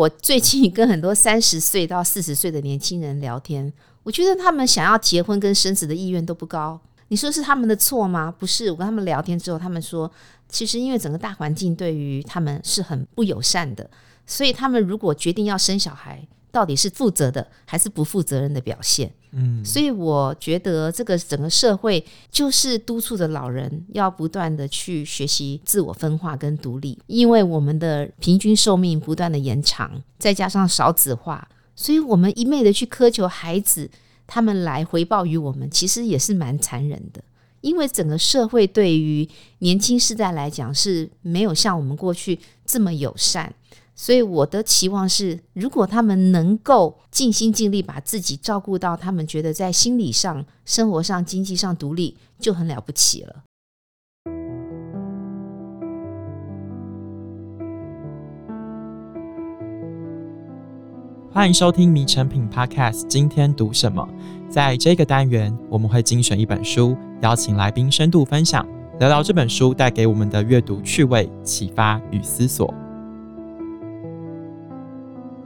我最近跟很多三十岁到四十岁的年轻人聊天，我觉得他们想要结婚跟生子的意愿都不高。你说是他们的错吗？不是，我跟他们聊天之后，他们说，其实因为整个大环境对于他们是很不友善的，所以他们如果决定要生小孩，到底是负责的还是不负责任的表现？嗯，所以我觉得这个整个社会就是督促着老人要不断的去学习自我分化跟独立，因为我们的平均寿命不断的延长，再加上少子化，所以我们一昧的去苛求孩子。他们来回报于我们，其实也是蛮残忍的，因为整个社会对于年轻世代来讲是没有像我们过去这么友善，所以我的期望是，如果他们能够尽心尽力把自己照顾到，他们觉得在心理上、生活上、经济上独立，就很了不起了。欢迎收听《迷成品 Podcast》，今天读什么？在这个单元，我们会精选一本书，邀请来宾深度分享，聊聊这本书带给我们的阅读趣味、启发与思索。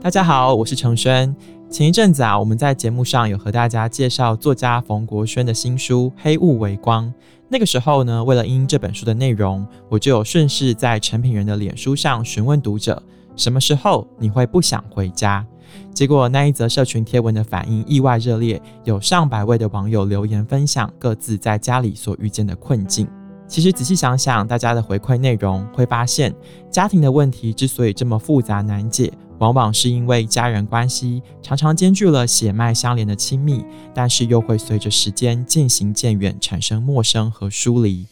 大家好，我是承轩。前一阵子啊，我们在节目上有和大家介绍作家冯国轩的新书《黑雾为光》。那个时候呢，为了因这本书的内容，我就有顺势在成品人的脸书上询问读者：什么时候你会不想回家？结果那一则社群贴文的反应意外热烈，有上百位的网友留言分享各自在家里所遇见的困境。其实仔细想想，大家的回馈内容会发现，家庭的问题之所以这么复杂难解，往往是因为家人关系常常兼具了血脉相连的亲密，但是又会随着时间渐行渐远，产生陌生和疏离。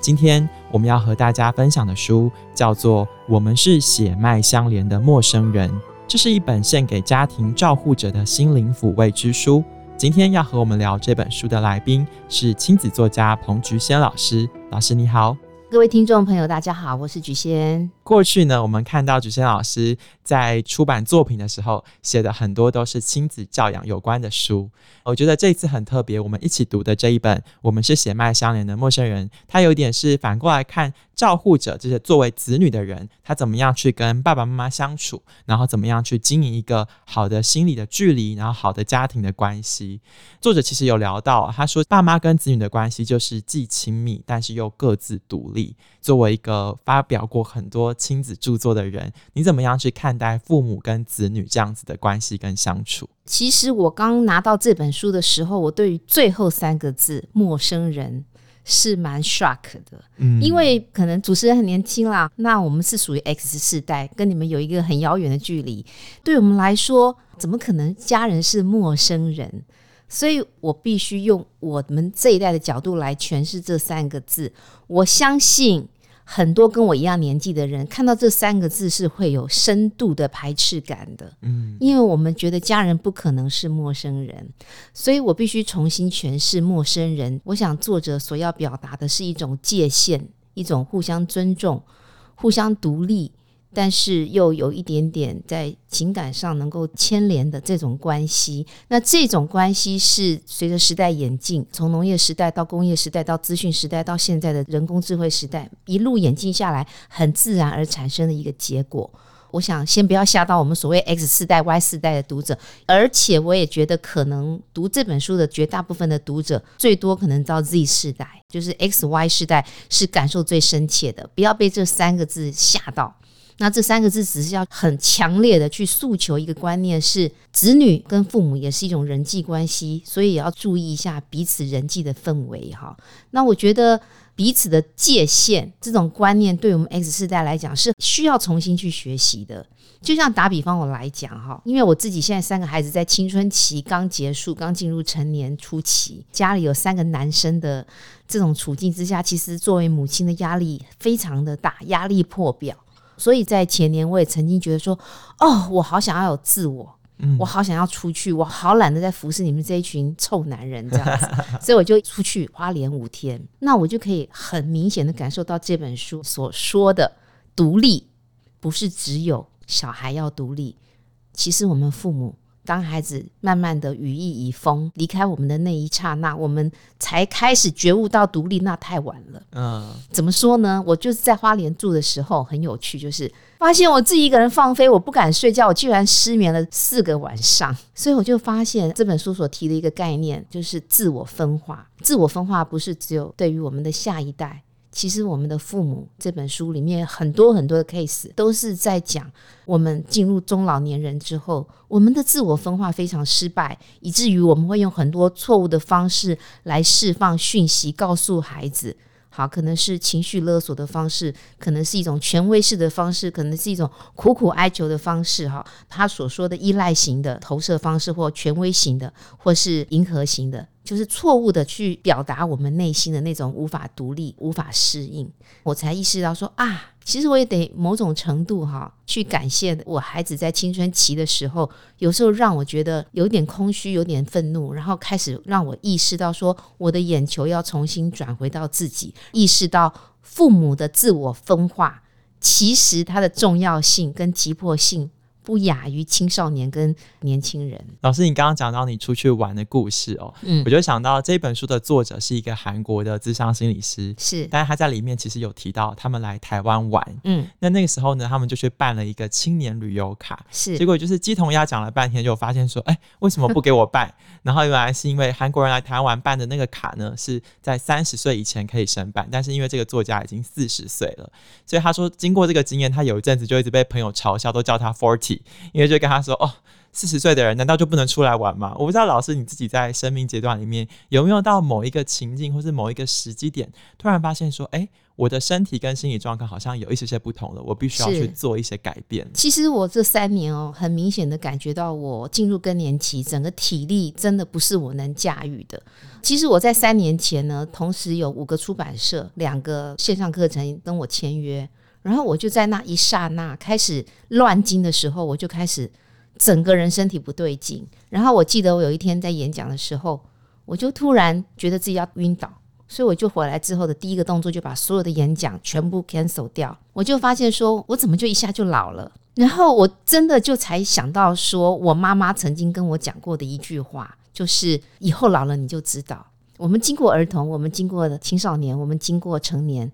今天我们要和大家分享的书叫做《我们是血脉相连的陌生人》。这是一本献给家庭照护者的心灵抚慰之书。今天要和我们聊这本书的来宾是亲子作家彭菊仙老师。老师你好。各位听众朋友，大家好，我是菊仙。过去呢，我们看到菊仙老师在出版作品的时候，写的很多都是亲子教养有关的书。我觉得这一次很特别，我们一起读的这一本《我们是血脉相连的陌生人》，它有点是反过来看照护者这些作为子女的人，他怎么样去跟爸爸妈妈相处，然后怎么样去经营一个好的心理的距离，然后好的家庭的关系。作者其实有聊到，他说爸妈跟子女的关系就是既亲密，但是又各自独立。作为一个发表过很多亲子著作的人，你怎么样去看待父母跟子女这样子的关系跟相处？其实我刚拿到这本书的时候，我对于最后三个字“陌生人”是蛮 shock 的，嗯，因为可能主持人很年轻啦，那我们是属于 X 世代，跟你们有一个很遥远的距离，对我们来说，怎么可能家人是陌生人？所以我必须用我们这一代的角度来诠释这三个字。我相信很多跟我一样年纪的人看到这三个字是会有深度的排斥感的。嗯，因为我们觉得家人不可能是陌生人，所以我必须重新诠释陌生人。我想作者所要表达的是一种界限，一种互相尊重、互相独立。但是又有一点点在情感上能够牵连的这种关系，那这种关系是随着时代演进，从农业时代到工业时代到资讯时代到现在的人工智慧时代，一路演进下来，很自然而产生的一个结果。我想先不要吓到我们所谓 X 世代、Y 世代的读者，而且我也觉得可能读这本书的绝大部分的读者，最多可能到 Z 世代，就是 X、Y 世代是感受最深切的，不要被这三个字吓到。那这三个字只是要很强烈的去诉求一个观念，是子女跟父母也是一种人际关系，所以也要注意一下彼此人际的氛围哈。那我觉得彼此的界限这种观念，对我们 X 世代来讲是需要重新去学习的。就像打比方我来讲哈，因为我自己现在三个孩子在青春期刚结束，刚进入成年初期，家里有三个男生的这种处境之下，其实作为母亲的压力非常的大，压力破表。所以在前年，我也曾经觉得说，哦，我好想要有自我，嗯，我好想要出去，我好懒得再服侍你们这一群臭男人这样子，所以我就出去花莲五天。那我就可以很明显的感受到这本书所说的独立，不是只有小孩要独立，其实我们父母当孩子慢慢的羽翼已丰，离开我们的那一刹那，我们才开始觉悟到独立，那太晚了。嗯，怎么说呢？我就是在花莲住的时候很有趣，就是发现我自己一个人放飞，我不敢睡觉，我居然失眠了四个晚上。所以我就发现这本书所提的一个概念，就是自我分化。自我分化不是只有对于我们的下一代。其实我们的父母这本书里面很多很多的 case 都是在讲我们进入中老年人之后，我们的自我分化非常失败，以至于我们会用很多错误的方式来释放讯息，告诉孩子。好，可能是情绪勒索的方式，可能是一种权威式的方式，可能是一种苦苦哀求的方式。哈，他所说的依赖型的投射方式，或权威型的，或是迎合型的。就是错误的去表达我们内心的那种无法独立、无法适应，我才意识到说啊，其实我也得某种程度哈，去感谢我孩子在青春期的时候，有时候让我觉得有点空虚、有点愤怒，然后开始让我意识到说，我的眼球要重新转回到自己，意识到父母的自我分化，其实它的重要性跟急迫性。不亚于青少年跟年轻人。老师，你刚刚讲到你出去玩的故事哦，嗯，我就想到这本书的作者是一个韩国的智商心理师，是，但是他在里面其实有提到他们来台湾玩，嗯，那那个时候呢，他们就去办了一个青年旅游卡，是，结果就是鸡同鸭讲了半天，就发现说，哎，为什么不给我办？然后原来是因为韩国人来台湾办的那个卡呢，是在三十岁以前可以申办，但是因为这个作家已经四十岁了，所以他说经过这个经验，他有一阵子就一直被朋友嘲笑，都叫他 forty。因为就跟他说哦，四十岁的人难道就不能出来玩吗？我不知道老师你自己在生命阶段里面有没有到某一个情境或是某一个时机点，突然发现说，哎，我的身体跟心理状况好像有一些些不同了，我必须要去做一些改变。其实我这三年哦，很明显的感觉到我进入更年期，整个体力真的不是我能驾驭的。其实我在三年前呢，同时有五个出版社、两个线上课程跟我签约。然后我就在那一刹那开始乱经的时候，我就开始整个人身体不对劲。然后我记得我有一天在演讲的时候，我就突然觉得自己要晕倒，所以我就回来之后的第一个动作就把所有的演讲全部 cancel 掉。我就发现说，我怎么就一下就老了？然后我真的就才想到说，我妈妈曾经跟我讲过的一句话，就是以后老了你就知道。我们经过儿童，我们经过青少年，我们经过成年。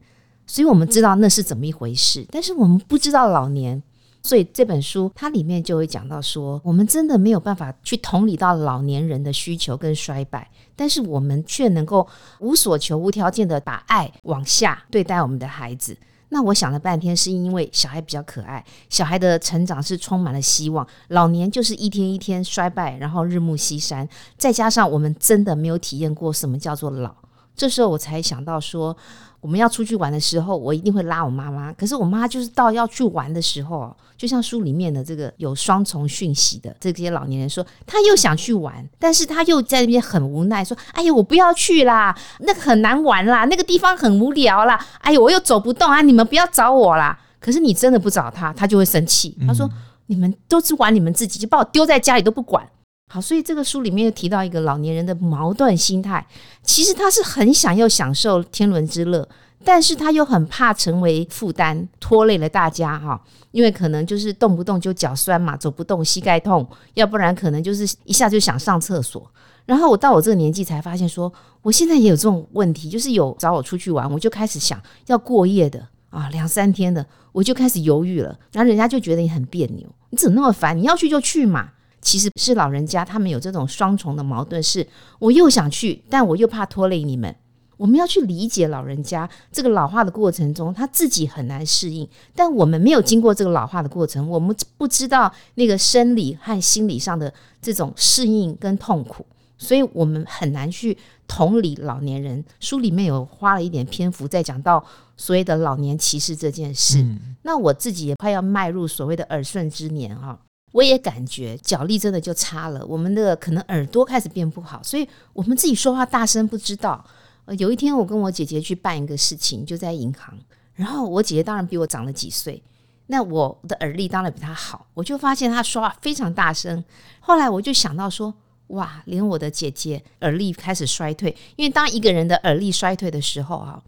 所以我们知道那是怎么一回事，但是我们不知道老年。所以这本书它里面就会讲到说，我们真的没有办法去同理到老年人的需求跟衰败，但是我们却能够无所求、无条件的把爱往下对待我们的孩子。那我想了半天，是因为小孩比较可爱，小孩的成长是充满了希望，老年就是一天一天衰败，然后日暮西山，再加上我们真的没有体验过什么叫做老，这时候我才想到说。我们要出去玩的时候，我一定会拉我妈妈。可是我妈就是到要去玩的时候，就像书里面的这个有双重讯息的这些老年人说，他又想去玩，但是他又在那边很无奈说：“哎呀，我不要去啦，那个很难玩啦，那个地方很无聊啦，哎呀，我又走不动啊，你们不要找我啦。”可是你真的不找他，他就会生气。他说：“你们都是玩你们自己，就把我丢在家里都不管。”好，所以这个书里面又提到一个老年人的矛盾心态，其实他是很想要享受天伦之乐，但是他又很怕成为负担，拖累了大家哈。因为可能就是动不动就脚酸嘛，走不动，膝盖痛，要不然可能就是一下就想上厕所。然后我到我这个年纪才发现说，我现在也有这种问题，就是有找我出去玩，我就开始想要过夜的啊，两三天的，我就开始犹豫了。然后人家就觉得你很别扭，你怎么那么烦？你要去就去嘛。其实是老人家，他们有这种双重的矛盾，是我又想去，但我又怕拖累你们。我们要去理解老人家这个老化的过程中，他自己很难适应，但我们没有经过这个老化的过程，我们不知道那个生理和心理上的这种适应跟痛苦，所以我们很难去同理老年人。书里面有花了一点篇幅在讲到所谓的老年歧视这件事。嗯、那我自己也快要迈入所谓的耳顺之年哈。我也感觉脚力真的就差了，我们的可能耳朵开始变不好，所以我们自己说话大声不知道。呃，有一天我跟我姐姐去办一个事情，就在银行，然后我姐姐当然比我长了几岁，那我的耳力当然比她好，我就发现她说话非常大声。后来我就想到说，哇，连我的姐姐耳力开始衰退，因为当一个人的耳力衰退的时候啊。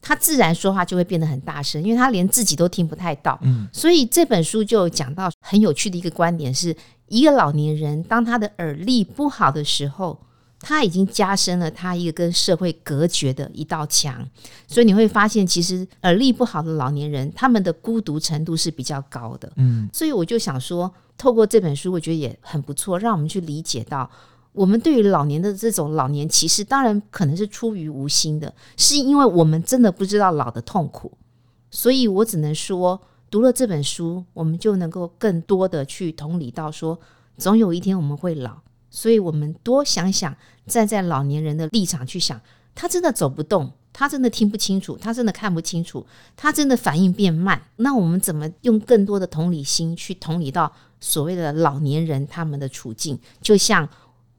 他自然说话就会变得很大声，因为他连自己都听不太到。嗯，所以这本书就讲到很有趣的一个观点是，一个老年人当他的耳力不好的时候。他已经加深了他一个跟社会隔绝的一道墙，所以你会发现，其实耳力不好的老年人，他们的孤独程度是比较高的。嗯，所以我就想说，透过这本书，我觉得也很不错，让我们去理解到，我们对于老年的这种老年歧视，当然可能是出于无心的，是因为我们真的不知道老的痛苦。所以我只能说，读了这本书，我们就能够更多的去同理到说，总有一天我们会老。所以我们多想想，站在老年人的立场去想，他真的走不动，他真的听不清楚，他真的看不清楚，他真的反应变慢。那我们怎么用更多的同理心去同理到所谓的老年人他们的处境？就像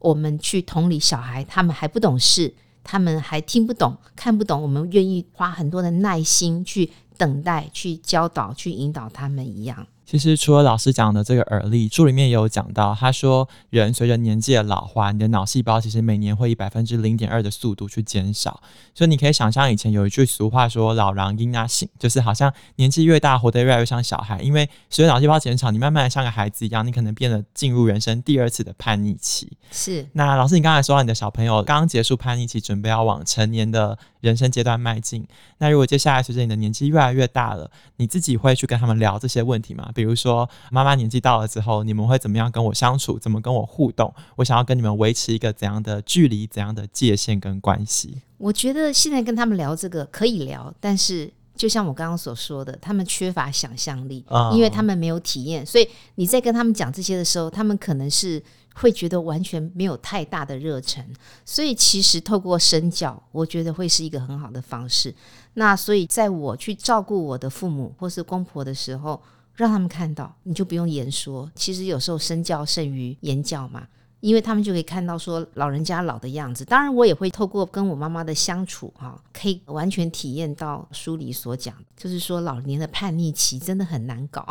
我们去同理小孩，他们还不懂事，他们还听不懂、看不懂，我们愿意花很多的耐心去等待、去教导、去引导他们一样。其实除了老师讲的这个耳力，书里面也有讲到，他说人随着年纪的老化，你的脑细胞其实每年会以百分之零点二的速度去减少。所以你可以想象，以前有一句俗话说“老人婴仔性”，就是好像年纪越大，活得越来越像小孩。因为随着脑细胞减少，你慢慢的像个孩子一样，你可能变得进入人生第二次的叛逆期。是。那老师，你刚才说到你的小朋友刚刚结束叛逆期，准备要往成年的人生阶段迈进。那如果接下来随着你的年纪越来越大了，你自己会去跟他们聊这些问题吗？比如说，妈妈年纪到了之后，你们会怎么样跟我相处？怎么跟我互动？我想要跟你们维持一个怎样的距离？怎样的界限跟关系？我觉得现在跟他们聊这个可以聊，但是就像我刚刚所说的，他们缺乏想象力，因为他们没有体验，所以你在跟他们讲这些的时候，他们可能是会觉得完全没有太大的热忱。所以其实透过身教，我觉得会是一个很好的方式。那所以在我去照顾我的父母或是公婆的时候，让他们看到，你就不用言说。其实有时候身教胜于言教嘛，因为他们就可以看到说老人家老的样子。当然，我也会透过跟我妈妈的相处，哈，可以完全体验到书里所讲，就是说老年的叛逆期真的很难搞。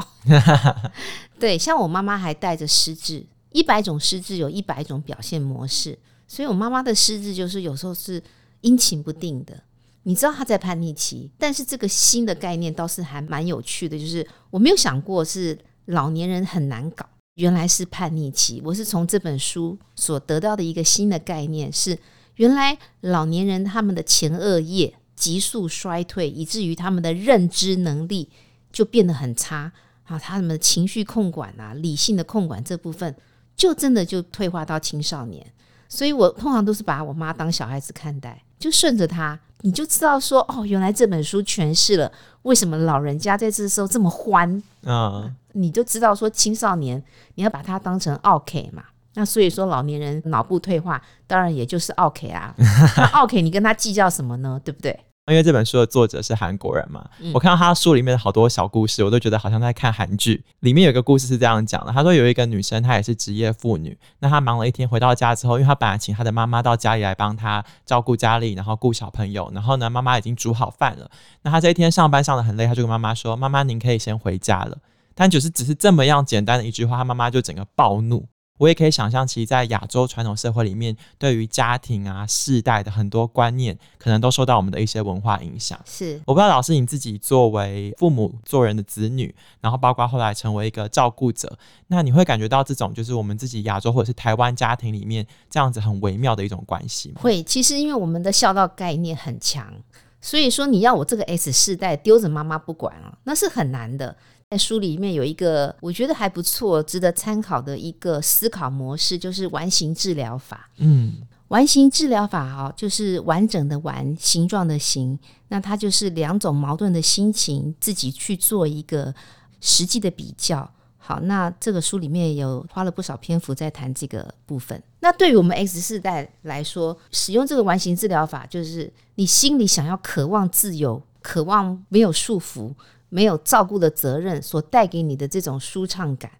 对，像我妈妈还带着失智，一百种失智有一百种表现模式，所以我妈妈的失智就是有时候是阴晴不定的。你知道他在叛逆期，但是这个新的概念倒是还蛮有趣的，就是我没有想过是老年人很难搞，原来是叛逆期。我是从这本书所得到的一个新的概念是，原来老年人他们的前额叶急速衰退，以至于他们的认知能力就变得很差啊，他们的情绪控管啊、理性的控管这部分，就真的就退化到青少年。所以我通常都是把我妈当小孩子看待，就顺着她。你就知道说哦，原来这本书诠释了为什么老人家在这时候这么欢啊！你就知道说青少年你要把它当成奥 K 嘛，那所以说老年人脑部退化，当然也就是奥 K 啊。那奥 K 你跟他计较什么呢？对不对？因为这本书的作者是韩国人嘛，嗯、我看到他书里面的好多小故事，我都觉得好像在看韩剧。里面有一个故事是这样讲的：他说有一个女生，她也是职业妇女，那她忙了一天回到家之后，因为她本来请她的妈妈到家里来帮她照顾家里，然后顾小朋友，然后呢，妈妈已经煮好饭了。那她这一天上班上的很累，她就跟妈妈说：“妈妈，您可以先回家了。”但就是只是这么样简单的一句话，她妈妈就整个暴怒。我也可以想象，其实，在亚洲传统社会里面，对于家庭啊、世代的很多观念，可能都受到我们的一些文化影响。是，我不知道老师你自己作为父母、做人的子女，然后包括后来成为一个照顾者，那你会感觉到这种就是我们自己亚洲或者是台湾家庭里面这样子很微妙的一种关系吗？会，其实因为我们的孝道概念很强，所以说你要我这个 S 世代丢着妈妈不管啊，那是很难的。在书里面有一个我觉得还不错、值得参考的一个思考模式，就是完形治疗法。嗯，完形治疗法哈，就是完整的完，形状的形，那它就是两种矛盾的心情，自己去做一个实际的比较。好，那这个书里面有花了不少篇幅在谈这个部分。那对于我们 X 世代来说，使用这个完形治疗法，就是你心里想要渴望自由，渴望没有束缚。没有照顾的责任所带给你的这种舒畅感，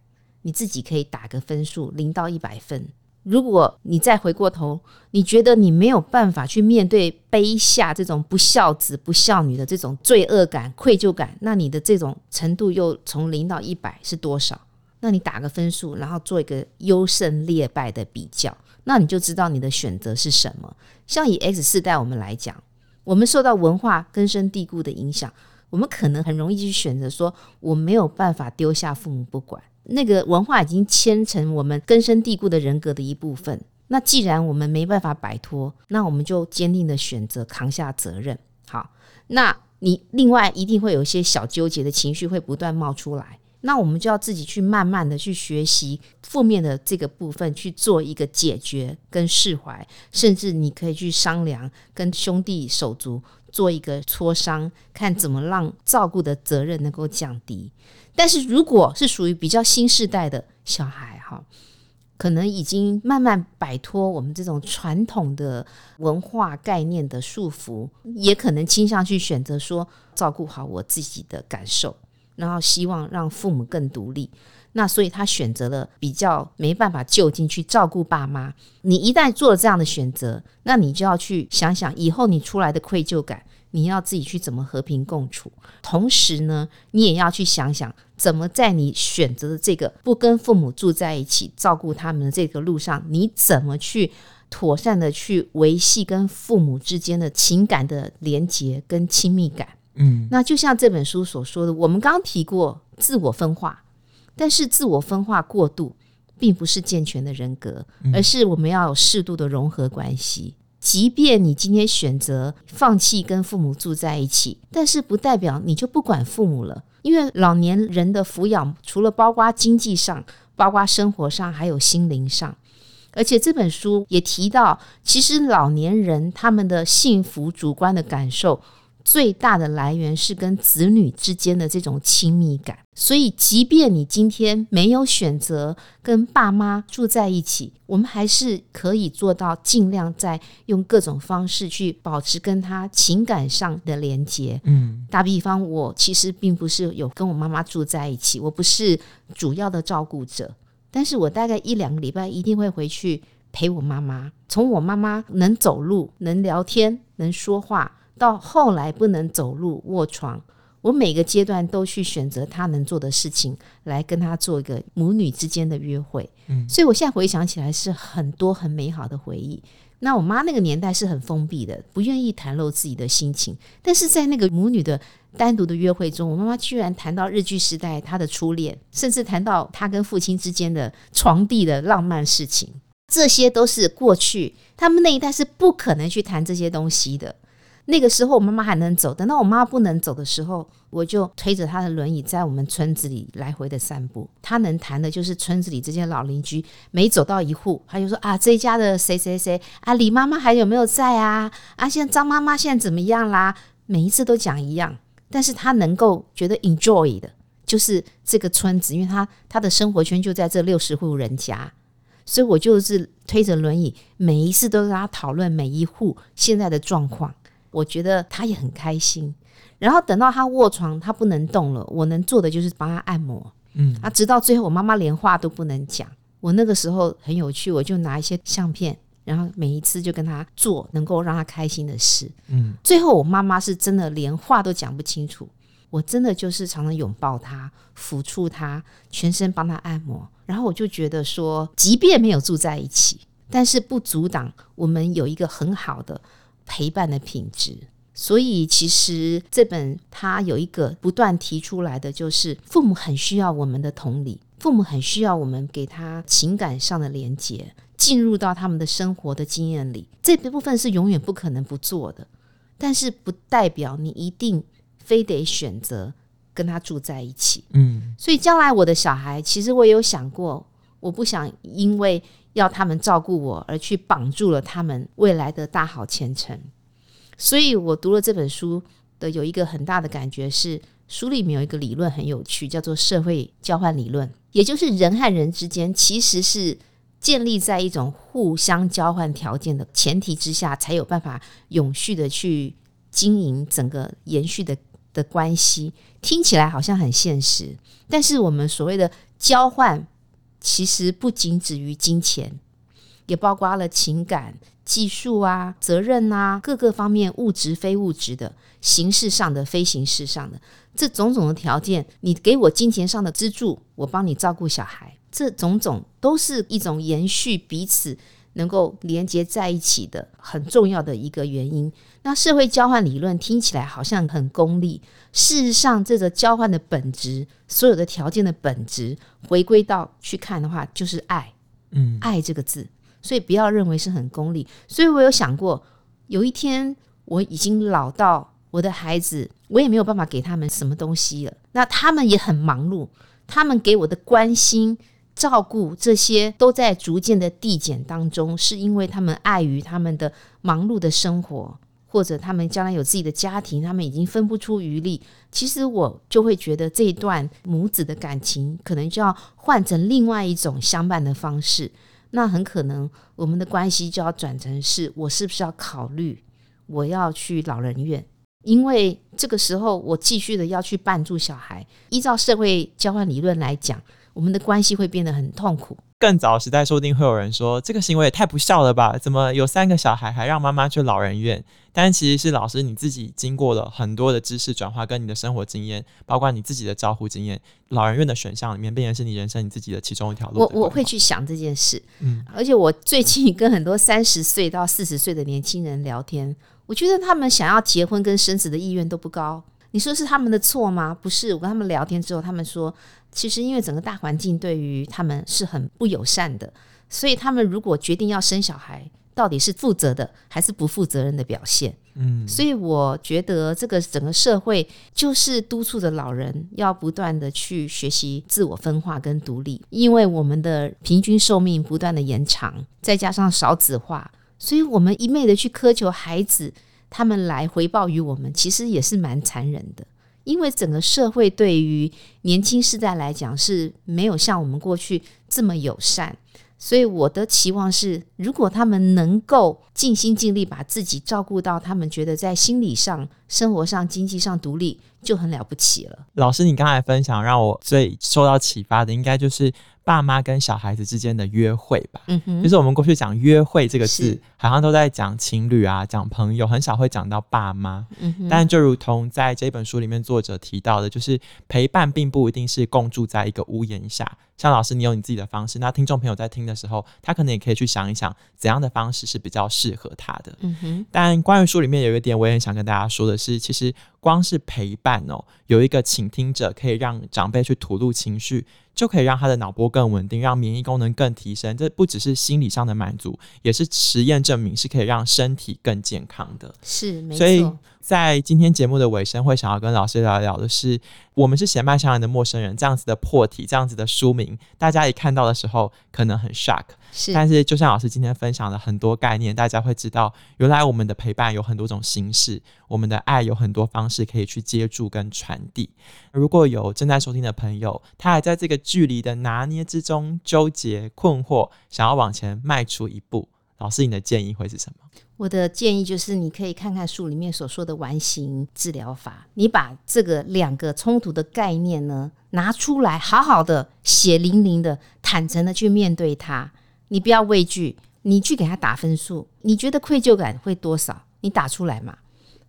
你自己可以打个分数，零到一百分。如果你再回过头，你觉得你没有办法去面对卑下这种不孝子不孝女的这种罪恶感、愧疚感，那你的这种程度又从零到一百是多少？那你打个分数，然后做一个优胜劣败的比较，那你就知道你的选择是什么。像以 X 世代我们来讲，我们受到文化根深蒂固的影响，我们可能很容易去选择说，我没有办法丢下父母不管。那个文化已经牵成我们根深蒂固的人格的一部分。那既然我们没办法摆脱，那我们就坚定的选择扛下责任。好，那你另外一定会有一些小纠结的情绪会不断冒出来。那我们就要自己去慢慢的去学习负面的这个部分，去做一个解决跟释怀，甚至你可以去商量，跟兄弟手足做一个磋商，看怎么让照顾的责任能够降低。但是如果是属于比较新世代的小孩哈，可能已经慢慢摆脱我们这种传统的文化概念的束缚，也可能倾向去选择说照顾好我自己的感受。然后希望让父母更独立，那所以他选择了比较没办法就近去照顾爸妈。你一旦做了这样的选择，那你就要去想想以后你出来的愧疚感，你要自己去怎么和平共处。同时呢，你也要去想想怎么在你选择的这个不跟父母住在一起照顾他们的这个路上，你怎么去妥善的去维系跟父母之间的情感的连结跟亲密感。嗯，那就像这本书所说的，我们刚刚提过自我分化，但是自我分化过度并不是健全的人格，而是我们要有适度的融合关系。即便你今天选择放弃跟父母住在一起，但是不代表你就不管父母了，因为老年人的抚养除了包括经济上，包括生活上，还有心灵上。而且这本书也提到，其实老年人他们的幸福主观的感受。最大的来源是跟子女之间的这种亲密感，所以即便你今天没有选择跟爸妈住在一起，我们还是可以做到尽量在用各种方式去保持跟他情感上的连接。嗯，打比方，我其实并不是有跟我妈妈住在一起，我不是主要的照顾者，但是我大概一两个礼拜一定会回去陪我妈妈，从我妈妈能走路、能聊天、能说话。到后来不能走路卧床，我每个阶段都去选择他能做的事情，来跟他做一个母女之间的约会。嗯，所以我现在回想起来是很多很美好的回忆。那我妈那个年代是很封闭的，不愿意袒露自己的心情。但是在那个母女的单独的约会中，我妈妈居然谈到日剧时代她的初恋，甚至谈到她跟父亲之间的床地的浪漫事情。这些都是过去他们那一代是不可能去谈这些东西的。那个时候我妈妈还能走，等到我妈不能走的时候，我就推着她的轮椅在我们村子里来回的散步。她能谈的就是村子里这些老邻居，每走到一户，她就说啊，这一家的谁谁谁啊，李妈妈还有没有在啊？啊，现在张妈妈现在怎么样啦？每一次都讲一样，但是她能够觉得 enjoy 的，就是这个村子，因为她她的生活圈就在这六十户人家，所以我就是推着轮椅，每一次都跟她讨论每一户现在的状况。我觉得他也很开心，然后等到他卧床，他不能动了，我能做的就是帮他按摩，嗯，啊，直到最后我妈妈连话都不能讲，我那个时候很有趣，我就拿一些相片，然后每一次就跟他做能够让他开心的事，嗯，最后我妈妈是真的连话都讲不清楚，我真的就是常常拥抱他，抚触他，全身帮他按摩，然后我就觉得说，即便没有住在一起，但是不阻挡我们有一个很好的。陪伴的品质，所以其实这本它有一个不断提出来的，就是父母很需要我们的同理，父母很需要我们给他情感上的连接，进入到他们的生活的经验里，这部分是永远不可能不做的，但是不代表你一定非得选择跟他住在一起。嗯，所以将来我的小孩，其实我也有想过，我不想因为。要他们照顾我，而去绑住了他们未来的大好前程。所以我读了这本书的有一个很大的感觉是，书里面有一个理论很有趣，叫做社会交换理论，也就是人和人之间其实是建立在一种互相交换条件的前提之下，才有办法永续的去经营整个延续的的关系。听起来好像很现实，但是我们所谓的交换。其实不仅止于金钱，也包括了情感、技术啊、责任啊，各个方面物质、非物质的、形式上的、非形式上的，这种种的条件，你给我金钱上的资助，我帮你照顾小孩，这种种都是一种延续彼此能够连接在一起的很重要的一个原因。那社会交换理论听起来好像很功利，事实上，这个交换的本质，所有的条件的本质，回归到去看的话，就是爱。嗯，爱这个字，所以不要认为是很功利。所以我有想过，有一天我已经老到我的孩子，我也没有办法给他们什么东西了。那他们也很忙碌，他们给我的关心。照顾这些都在逐渐的递减当中，是因为他们碍于他们的忙碌的生活，或者他们将来有自己的家庭，他们已经分不出余力。其实我就会觉得这一段母子的感情可能就要换成另外一种相伴的方式。那很可能我们的关系就要转成是我是不是要考虑我要去老人院，因为这个时候我继续的要去绊住小孩。依照社会交换理论来讲。我们的关系会变得很痛苦。更早时代说不定会有人说，这个行为也太不孝了吧？怎么有三个小孩还让妈妈去老人院？但其实是老师你自己经过了很多的知识转化，跟你的生活经验，包括你自己的照护经验，老人院的选项里面，变成是你人生你自己的其中一条路。我我会去想这件事，嗯，而且我最近跟很多三十岁到四十岁的年轻人聊天，我觉得他们想要结婚跟生子的意愿都不高。你说是他们的错吗？不是，我跟他们聊天之后，他们说，其实因为整个大环境对于他们是很不友善的，所以他们如果决定要生小孩，到底是负责的还是不负责任的表现？嗯，所以我觉得这个整个社会就是督促着老人要不断的去学习自我分化跟独立，因为我们的平均寿命不断的延长，再加上少子化，所以我们一昧的去苛求孩子。他们来回报于我们，其实也是蛮残忍的，因为整个社会对于年轻世代来讲是没有像我们过去这么友善，所以我的期望是，如果他们能够尽心尽力把自己照顾到，他们觉得在心理上、生活上、经济上独立，就很了不起了。老师，你刚才分享让我最受到启发的，应该就是。爸妈跟小孩子之间的约会吧，嗯哼，就是我们过去讲约会这个字，好像都在讲情侣啊，讲朋友，很少会讲到爸妈。嗯哼，但就如同在这本书里面作者提到的，就是陪伴并不一定是共住在一个屋檐下。像老师，你有你自己的方式，那听众朋友在听的时候，他可能也可以去想一想，怎样的方式是比较适合他的。嗯哼。但关于书里面有一点，我也很想跟大家说的是，其实光是陪伴哦，有一个倾听者，可以让长辈去吐露情绪。就可以让他的脑波更稳定，让免疫功能更提升。这不只是心理上的满足，也是实验证明是可以让身体更健康的。是，没错。所以在今天节目的尾声，会想要跟老师聊一聊的是，我们是血脉相连的陌生人这样子的破题，这样子的书名，大家一看到的时候可能很 shock。是，但是就像老师今天分享的很多概念，大家会知道，原来我们的陪伴有很多种形式，我们的爱有很多方式可以去接住跟传递。如果有正在收听的朋友，他还在这个距离的拿捏之中纠结困惑，想要往前迈出一步，老师，你的建议会是什么？我的建议就是，你可以看看书里面所说的完形治疗法，你把这个两个冲突的概念呢拿出来，好好的血淋淋的、坦诚的去面对它。你不要畏惧，你去给他打分数。你觉得愧疚感会多少？你打出来嘛。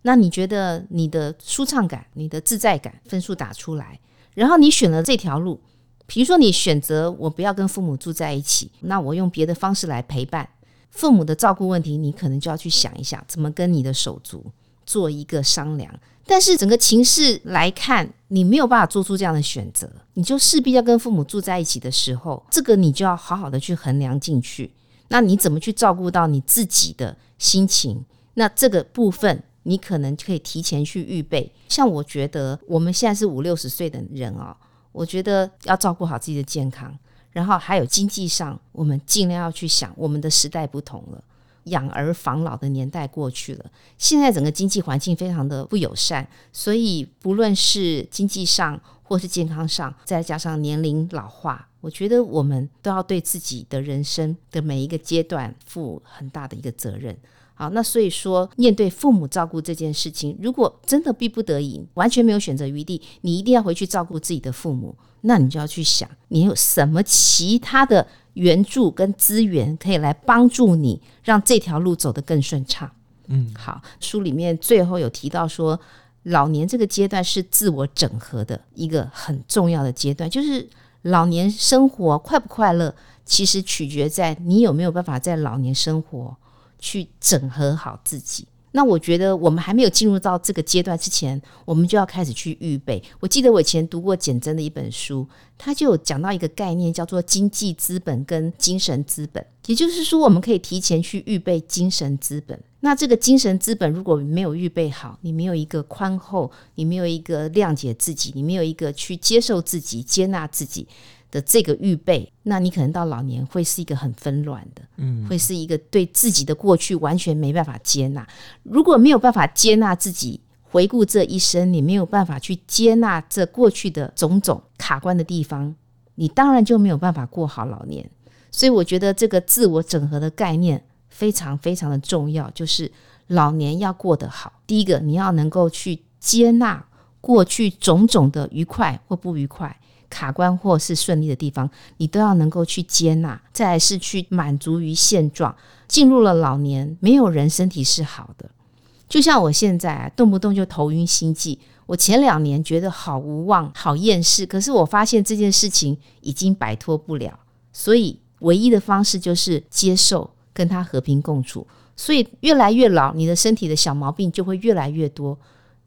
那你觉得你的舒畅感、你的自在感，分数打出来。然后你选了这条路，比如说你选择我不要跟父母住在一起，那我用别的方式来陪伴父母的照顾问题，你可能就要去想一想，怎么跟你的手足做一个商量。但是整个情势来看，你没有办法做出这样的选择，你就势必要跟父母住在一起的时候，这个你就要好好的去衡量进去。那你怎么去照顾到你自己的心情？那这个部分你可能可以提前去预备。像我觉得我们现在是五六十岁的人哦，我觉得要照顾好自己的健康，然后还有经济上，我们尽量要去想，我们的时代不同了。养儿防老的年代过去了，现在整个经济环境非常的不友善，所以不论是经济上或是健康上，再加上年龄老化，我觉得我们都要对自己的人生的每一个阶段负很大的一个责任。好，那所以说，面对父母照顾这件事情，如果真的逼不得已，完全没有选择余地，你一定要回去照顾自己的父母，那你就要去想，你有什么其他的援助跟资源可以来帮助你，让这条路走得更顺畅。嗯，好，书里面最后有提到说，老年这个阶段是自我整合的一个很重要的阶段，就是老年生活快不快乐，其实取决在你有没有办法在老年生活去整合好自己。那我觉得我们还没有进入到这个阶段之前，我们就要开始去预备。我记得我以前读过简媜的一本书，他就有讲到一个概念，叫做经济资本跟精神资本。也就是说，我们可以提前去预备精神资本。那这个精神资本如果没有预备好，你没有一个宽厚，你没有一个谅解自己，你没有一个去接受自己、接纳自己。的这个预备，那你可能到老年会是一个很纷乱的，嗯，会是一个对自己的过去完全没办法接纳。如果没有办法接纳自己，回顾这一生，你没有办法去接纳这过去的种种卡关的地方，你当然就没有办法过好老年。所以，我觉得这个自我整合的概念非常非常的重要，就是老年要过得好。第一个，你要能够去接纳过去种种的愉快或不愉快。卡关或是顺利的地方，你都要能够去接纳。再来是去满足于现状。进入了老年，没有人身体是好的。就像我现在啊，动不动就头晕心悸。我前两年觉得好无望、好厌世，可是我发现这件事情已经摆脱不了。所以唯一的方式就是接受，跟他和平共处。所以越来越老，你的身体的小毛病就会越来越多。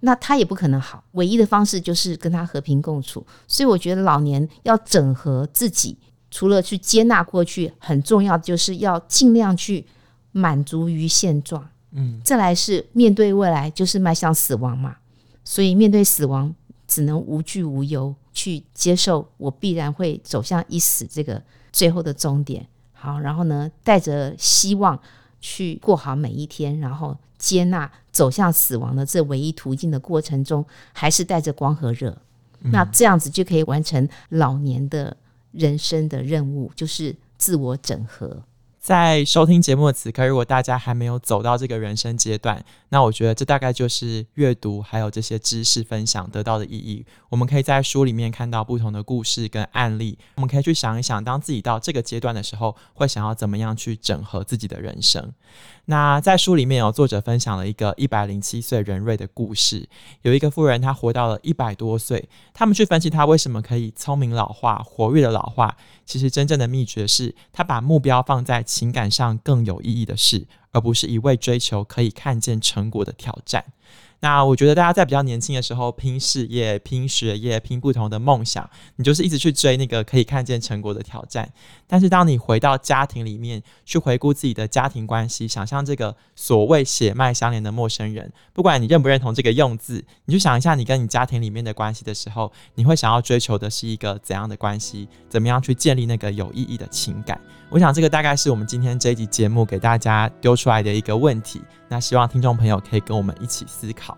那他也不可能好，唯一的方式就是跟他和平共处。所以我觉得老年要整合自己，除了去接纳过去，很重要的就是要尽量去满足于现状。嗯，再来是面对未来，就是迈向死亡嘛。所以面对死亡，只能无惧无忧，去接受我必然会走向一死这个最后的终点。好，然后呢，带着希望去过好每一天，然后。接纳走向死亡的这唯一途径的过程中，还是带着光和热，嗯，那这样子就可以完成老年的人生的任务，就是自我整合。在收听节目的此刻，如果大家还没有走到这个人生阶段，那我觉得这大概就是阅读还有这些知识分享得到的意义。我们可以在书里面看到不同的故事跟案例，我们可以去想一想，当自己到这个阶段的时候，会想要怎么样去整合自己的人生。那在书里面有作者分享了一个一百零七岁人瑞的故事，有一个富人他活到了一百多岁，他们去分析他为什么可以聪明老化、活跃的老化，其实真正的秘诀是他把目标放在情感上更有意义的事，而不是一味追求可以看见成果的挑战。那我觉得大家在比较年轻的时候拼事业、拼学业、拼不同的梦想，你就是一直去追那个可以看见成果的挑战。但是当你回到家庭里面去回顾自己的家庭关系，想象这个所谓血脉相连的陌生人，不管你认不认同这个用字，你就想一下你跟你家庭里面的关系的时候，你会想要追求的是一个怎样的关系？怎么样去建立那个有意义的情感？我想这个大概是我们今天这一集节目给大家丢出来的一个问题。那希望听众朋友可以跟我们一起思考。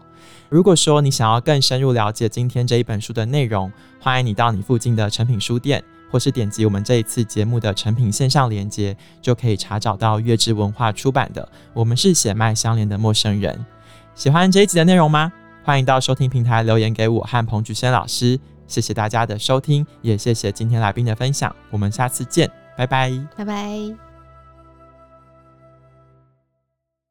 如果说你想要更深入了解今天这一本书的内容，欢迎你到你附近的成品书店，或是点击我们这一次节目的成品线上连接，就可以查找到月之文化出版的《我们是血脉相连的陌生人》。喜欢这一集的内容吗？欢迎到收听平台留言给我和彭菊仙老师。谢谢大家的收听，也谢谢今天来宾的分享。我们下次见，拜拜，拜拜。